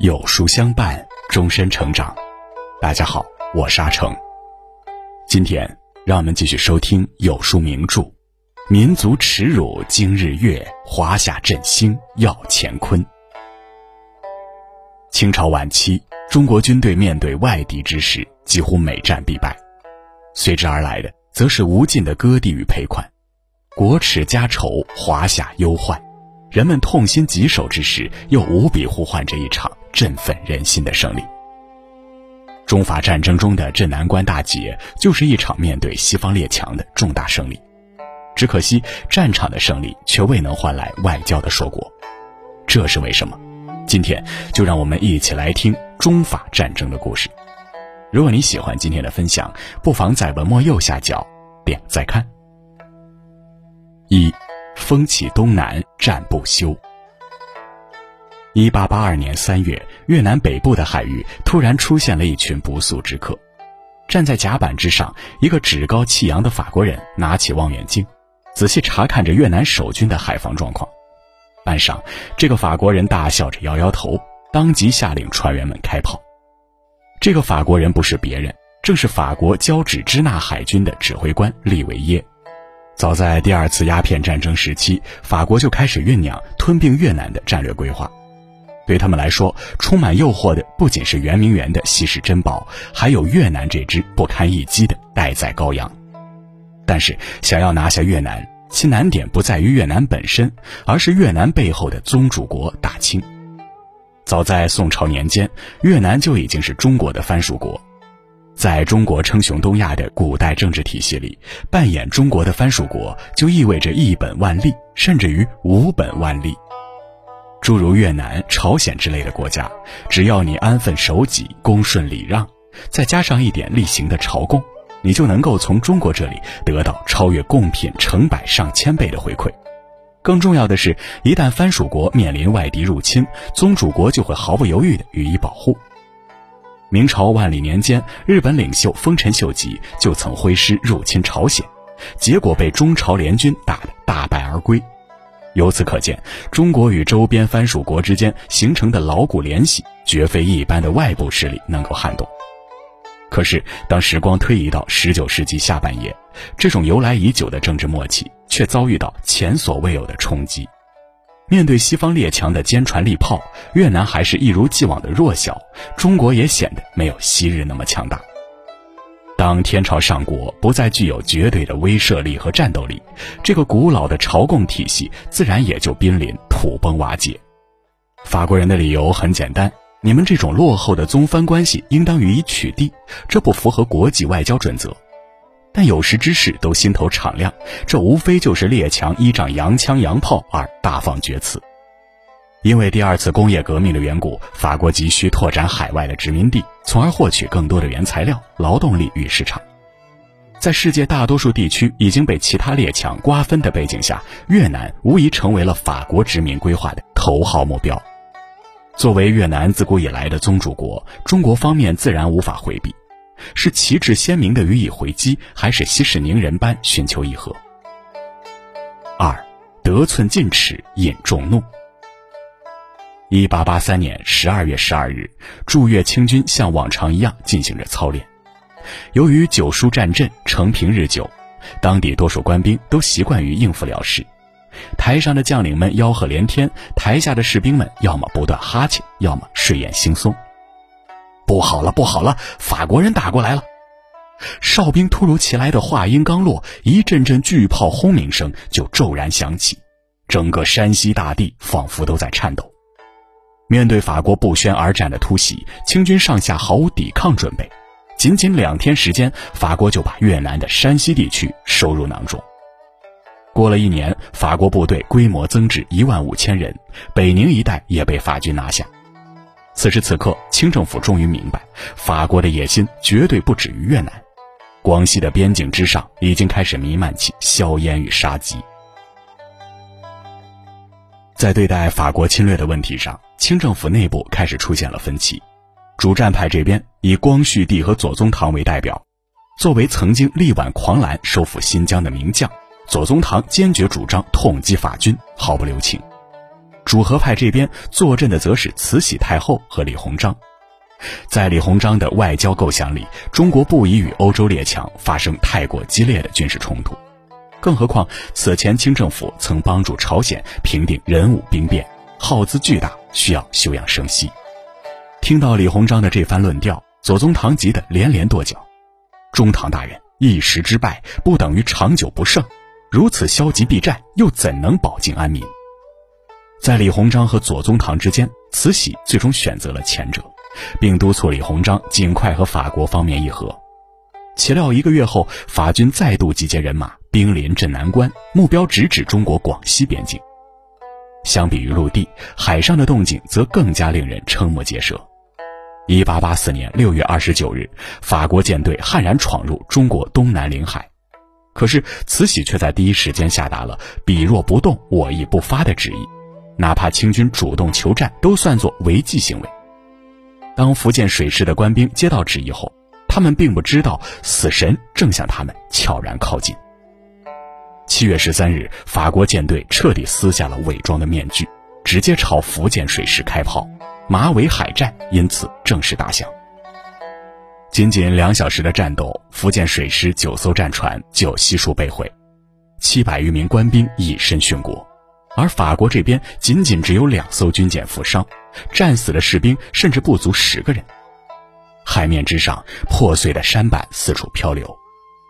有书相伴，终身成长。大家好，我是阿成。今天让我们继续收听有书名著《民族耻辱今日月，华夏振兴要乾坤》。清朝晚期，中国军队面对外敌之时，几乎每战必败，随之而来的则是无尽的割地与赔款，国耻家仇，华夏忧患。人们痛心疾首之时，又无比呼唤这一场振奋人心的胜利。中法战争中的镇南关大捷，就是一场面对西方列强的重大胜利。只可惜，战场的胜利却未能换来外交的硕果，这是为什么？今天就让我们一起来听中法战争的故事。如果你喜欢今天的分享，不妨在文末右下角点再看。一。风起东南，战不休。一八八二年三月，越南北部的海域突然出现了一群不速之客。站在甲板之上，一个趾高气扬的法国人拿起望远镜，仔细查看着越南守军的海防状况。岸上，这个法国人大笑着摇摇头，当即下令船员们开炮。这个法国人不是别人，正是法国交趾支那海军的指挥官利维耶。早在第二次鸦片战争时期，法国就开始酝酿吞并越南的战略规划。对他们来说，充满诱惑的不仅是圆明园的稀世珍宝，还有越南这只不堪一击的待宰羔羊。但是，想要拿下越南，其难点不在于越南本身，而是越南背后的宗主国大清。早在宋朝年间，越南就已经是中国的藩属国。在中国称雄东亚的古代政治体系里，扮演中国的藩属国就意味着一本万利，甚至于无本万利。诸如越南、朝鲜之类的国家，只要你安分守己、恭顺礼让，再加上一点例行的朝贡，你就能够从中国这里得到超越贡品成百上千倍的回馈。更重要的是，一旦藩属国面临外敌入侵，宗主国就会毫不犹豫地予以保护。明朝万历年间，日本领袖丰臣秀吉就曾挥师入侵朝鲜，结果被中朝联军打得大败而归。由此可见，中国与周边藩属国之间形成的牢固联系，绝非一般的外部势力能够撼动。可是，当时光推移到十九世纪下半叶，这种由来已久的政治默契却遭遇到前所未有的冲击。面对西方列强的坚船利炮，越南还是一如既往的弱小，中国也显得没有昔日那么强大。当天朝上国不再具有绝对的威慑力和战斗力，这个古老的朝贡体系自然也就濒临土崩瓦解。法国人的理由很简单：你们这种落后的宗藩关系应当予以取缔，这不符合国际外交准则。但有识之士都心头敞亮，这无非就是列强依仗洋枪洋炮而大放厥词。因为第二次工业革命的缘故，法国急需拓展海外的殖民地，从而获取更多的原材料、劳动力与市场。在世界大多数地区已经被其他列强瓜分的背景下，越南无疑成为了法国殖民规划的头号目标。作为越南自古以来的宗主国，中国方面自然无法回避。是旗帜鲜明的予以回击，还是息事宁人般寻求议和？二，得寸进尺引众怒。一八八三年十二月十二日，驻越清军像往常一样进行着操练。由于九叔战阵，成平日久，当地多数官兵都习惯于应付了事。台上的将领们吆喝连天，台下的士兵们要么不断哈欠，要么睡眼惺忪。不好了，不好了！法国人打过来了！哨兵突如其来的话音刚落，一阵阵巨炮轰鸣声就骤然响起，整个山西大地仿佛都在颤抖。面对法国不宣而战的突袭，清军上下毫无抵抗准备。仅仅两天时间，法国就把越南的山西地区收入囊中。过了一年，法国部队规模增至一万五千人，北宁一带也被法军拿下。此时此刻，清政府终于明白，法国的野心绝对不止于越南。广西的边境之上，已经开始弥漫起硝烟与杀机。在对待法国侵略的问题上，清政府内部开始出现了分歧。主战派这边以光绪帝和左宗棠为代表，作为曾经力挽狂澜收复新疆的名将，左宗棠坚决主张痛击法军，毫不留情。主和派这边坐镇的则是慈禧太后和李鸿章。在李鸿章的外交构想里，中国不宜与欧洲列强发生太过激烈的军事冲突。更何况此前清政府曾帮助朝鲜平定壬午兵变，耗资巨大，需要休养生息。听到李鸿章的这番论调，左宗棠急得连连跺脚：“中堂大人，一时之败不等于长久不胜，如此消极避战，又怎能保境安民？”在李鸿章和左宗棠之间，慈禧最终选择了前者。并督促李鸿章尽快和法国方面议和。岂料一个月后，法军再度集结人马，兵临镇南关，目标直指中国广西边境。相比于陆地，海上的动静则更加令人瞠目结舌。一八八四年六月二十九日，法国舰队悍然闯入中国东南领海，可是慈禧却在第一时间下达了“彼若不动，我亦不发”的旨意，哪怕清军主动求战，都算作违纪行为。当福建水师的官兵接到旨意后，他们并不知道死神正向他们悄然靠近。七月十三日，法国舰队彻底撕下了伪装的面具，直接朝福建水师开炮，马尾海战因此正式打响。仅仅两小时的战斗，福建水师九艘战船就悉数被毁，七百余名官兵以身殉国。而法国这边仅仅只有两艘军舰负伤，战死的士兵甚至不足十个人。海面之上，破碎的舢板四处漂流，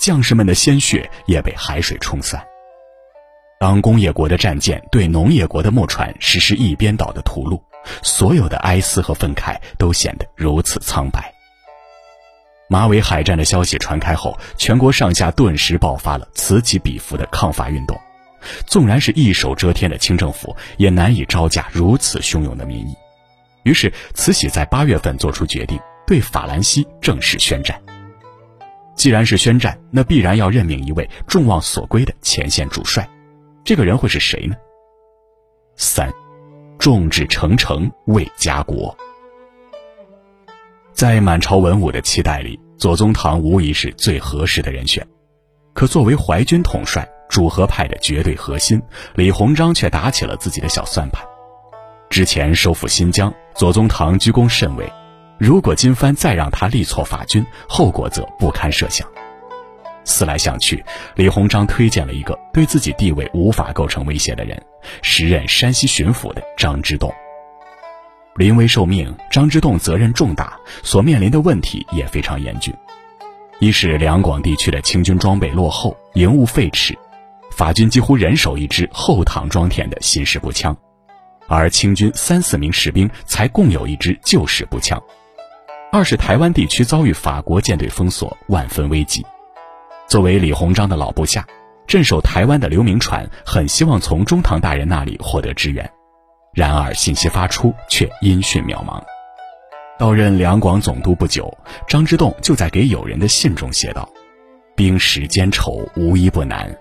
将士们的鲜血也被海水冲散。当工业国的战舰对农业国的木船实施一边倒的屠戮，所有的哀思和愤慨都显得如此苍白。马尾海战的消息传开后，全国上下顿时爆发了此起彼伏的抗法运动。纵然是一手遮天的清政府，也难以招架如此汹涌的民意。于是，慈禧在八月份做出决定，对法兰西正式宣战。既然是宣战，那必然要任命一位众望所归的前线主帅。这个人会是谁呢？三，众志成城为家国。在满朝文武的期待里，左宗棠无疑是最合适的人选。可作为淮军统帅，主和派的绝对核心，李鸿章却打起了自己的小算盘。之前收复新疆，左宗棠居功甚伟，如果金帆再让他力挫法军，后果则不堪设想。思来想去，李鸿章推荐了一个对自己地位无法构成威胁的人，时任山西巡抚的张之洞。临危受命，张之洞责任重大，所面临的问题也非常严峻。一是两广地区的清军装备落后，营务废弛。法军几乎人手一支后膛装填的新式步枪，而清军三四名士兵才共有一支旧式步枪。二是台湾地区遭遇法国舰队封锁，万分危急。作为李鸿章的老部下，镇守台湾的刘铭传很希望从中堂大人那里获得支援，然而信息发出却音讯渺茫。到任两广总督不久，张之洞就在给友人的信中写道：“兵时艰丑，无一不难。”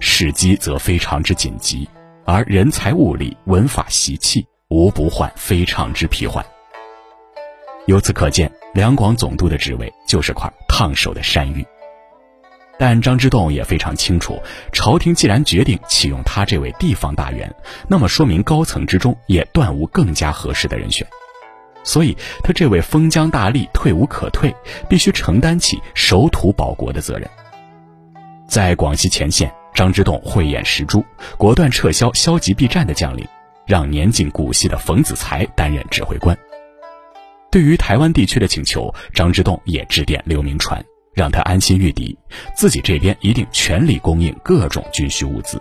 时机则非常之紧急，而人才物力、文法习气，无不患非常之疲患。由此可见，两广总督的职位就是块烫手的山芋。但张之洞也非常清楚，朝廷既然决定启用他这位地方大员，那么说明高层之中也断无更加合适的人选，所以他这位封疆大吏退无可退，必须承担起守土保国的责任。在广西前线。张之洞慧眼识珠，果断撤销消极避战的将领，让年近古稀的冯子材担任指挥官。对于台湾地区的请求，张之洞也致电刘铭传，让他安心御敌，自己这边一定全力供应各种军需物资。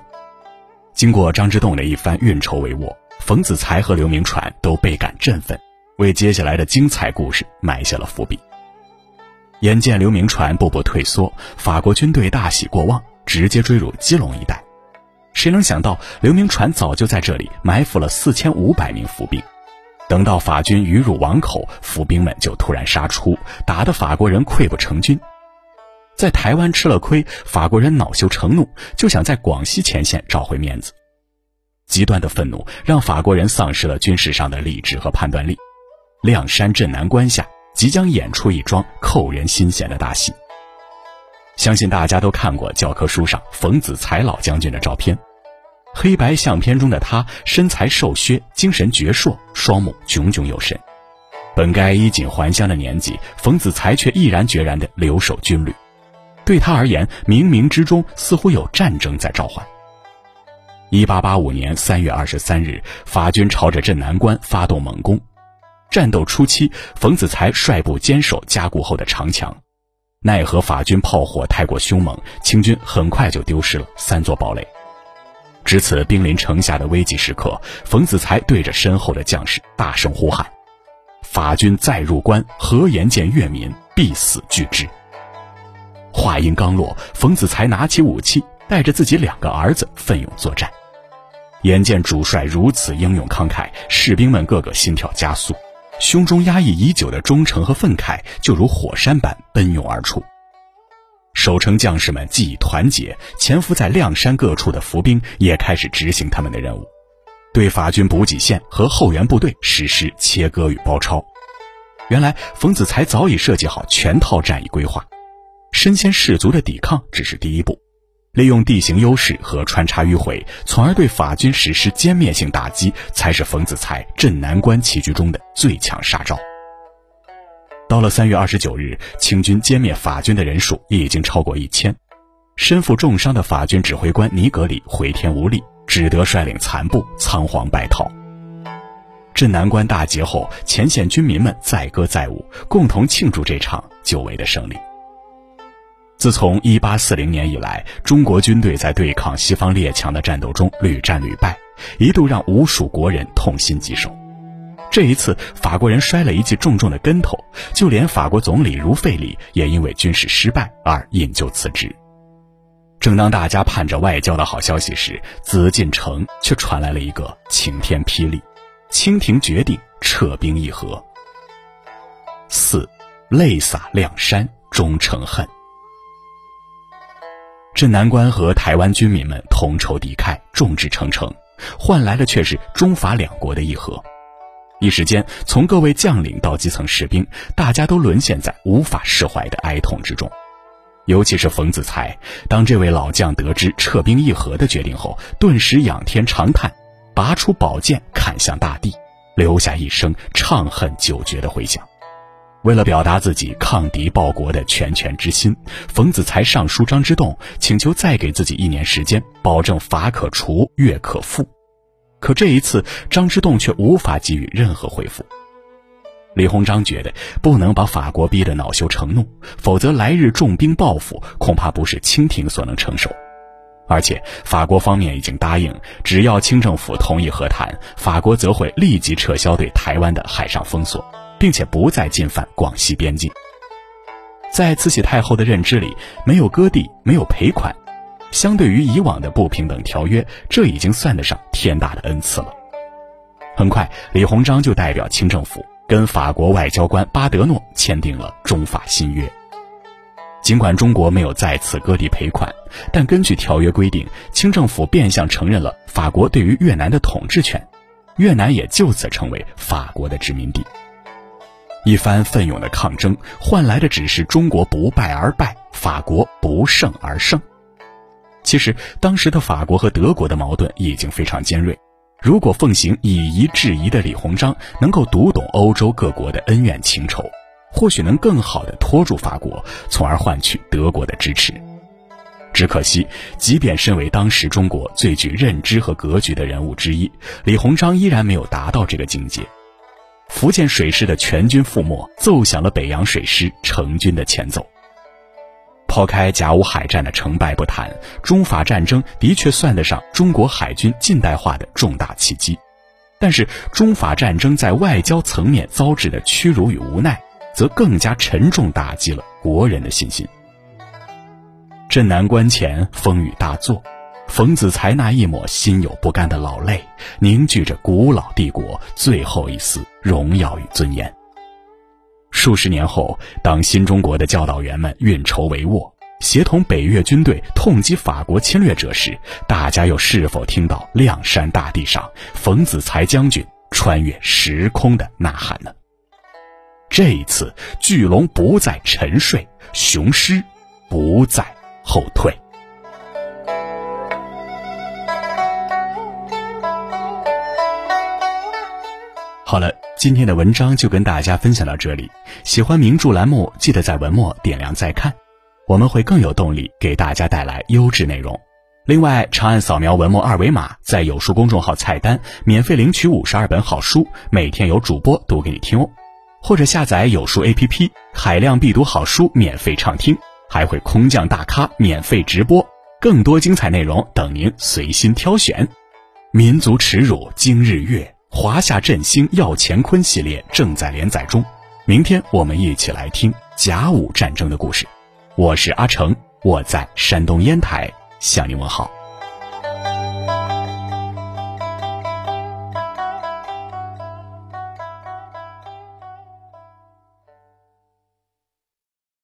经过张之洞的一番运筹帷幄，冯子材和刘铭传都倍感振奋，为接下来的精彩故事埋下了伏笔。眼见刘铭传步步退缩，法国军队大喜过望。直接追入基隆一带，谁能想到刘铭传早就在这里埋伏了四千五百名伏兵，等到法军鱼入网口，伏兵们就突然杀出，打得法国人溃不成军。在台湾吃了亏，法国人恼羞成怒，就想在广西前线找回面子。极端的愤怒让法国人丧失了军事上的理智和判断力，亮山镇南关下即将演出一桩扣人心弦的大戏。相信大家都看过教科书上冯子材老将军的照片，黑白相片中的他身材瘦削，精神矍铄，双目炯炯有神。本该衣锦还乡的年纪，冯子材却毅然决然地留守军旅。对他而言，冥冥之中似乎有战争在召唤。一八八五年三月二十三日，法军朝着镇南关发动猛攻。战斗初期，冯子材率部坚守加固后的长墙，奈何法军炮火太过凶猛，清军很快就丢失了三座堡垒。值此兵临城下的危急时刻，冯子材对着身后的将士大声呼喊：“法军再入关，何言见越民，必死拒之。”话音刚落，冯子材拿起武器，带着自己两个儿子奋勇作战。眼见主帅如此英勇慷慨，士兵们个个心跳加速，胸中压抑已久的忠诚和愤慨就如火山般奔涌而出。守城将士们既已团结，潜伏在亮山各处的伏兵也开始执行他们的任务，对法军补给线和后援部队实施切割与包抄。原来冯子材早已设计好全套战役规划，身先士卒的抵抗只是第一步，利用地形优势和穿插迂回，从而对法军实施歼灭性打击，才是冯子材镇南关棋局中的最强杀招。到了三月二十九日，清军歼灭法军的人数已经超过一千，身负重伤的法军指挥官尼格里回天无力，只得率领残部仓皇败逃。镇南关大捷后，前线军民们载歌载舞，共同庆祝这场久违的胜利。自从一八四零年以来，中国军队在对抗西方列强的战斗中屡战屡败，一度让无数国人痛心疾首。这一次，法国人摔了一记重重的跟头，就连法国总理如费里也因为军事失败而引咎辞职。正当大家盼着外交的好消息时，紫禁城却传来了一个晴天霹雳：清廷决定撤兵议和。四，泪洒亮山终成恨。镇南关和台湾军民们同仇敌忾，众志成城，换来的却是中法两国的议和。一时间，从各位将领到基层士兵，大家都沦陷在无法释怀的哀痛之中。尤其是冯子材，当这位老将得知撤兵议和的决定后，顿时仰天长叹，拔出宝剑砍向大地，留下一声怅恨久绝的回响。为了表达自己抗敌报国的拳拳之心，冯子材上书张之洞，请求再给自己一年时间，保证法可除，越可复。可这一次，张之洞却无法给予任何回复。李鸿章觉得不能把法国逼得恼羞成怒，否则来日重兵报复，恐怕不是清廷所能承受。而且法国方面已经答应，只要清政府同意和谈，法国则会立即撤销对台湾的海上封锁，并且不再进犯广西边境。在慈禧太后的认知里，没有割地，没有赔款。相对于以往的不平等条约，这已经算得上天大的恩赐了。很快，李鸿章就代表清政府跟法国外交官巴德诺签订了中法新约。尽管中国没有再次割地赔款，但根据条约规定，清政府变相承认了法国对于越南的统治权，越南也就此成为法国的殖民地。一番奋勇的抗争，换来的只是中国不败而败，法国不胜而胜。其实，当时的法国和德国的矛盾已经非常尖锐。如果奉行以夷制夷的李鸿章能够读懂欧洲各国的恩怨情仇，或许能更好地拖住法国，从而换取德国的支持。只可惜，即便身为当时中国最具认知和格局的人物之一，李鸿章依然没有达到这个境界。福建水师的全军覆没，奏响了北洋水师成军的前奏。抛开甲午海战的成败不谈，中法战争的确算得上中国海军近代化的重大契机。但是，中法战争在外交层面遭致的屈辱与无奈，则更加沉重打击了国人的信心。镇南关前风雨大作，冯子材那一抹心有不甘的老泪，凝聚着古老帝国最后一丝荣耀与尊严。数十年后，当新中国的教导员们运筹帷幄，协同北越军队痛击法国侵略者时，大家又是否听到亮山大地上冯子材将军穿越时空的呐喊呢？这一次，巨龙不再沉睡，雄狮不再后退。好了，今天的文章就跟大家分享到这里。喜欢名著栏目，记得在文末点亮再看，我们会更有动力给大家带来优质内容。另外，长按扫描文末二维码，在有书公众号菜单免费领取五十二本好书，每天有主播读给你听哦。或者下载有书 APP，海量必读好书免费畅听，还会空降大咖免费直播，更多精彩内容等您随心挑选。民族耻辱今日月，华夏振兴要乾坤系列正在连载中。明天我们一起来听甲午战争的故事。我是阿成，我在山东烟台向您问好。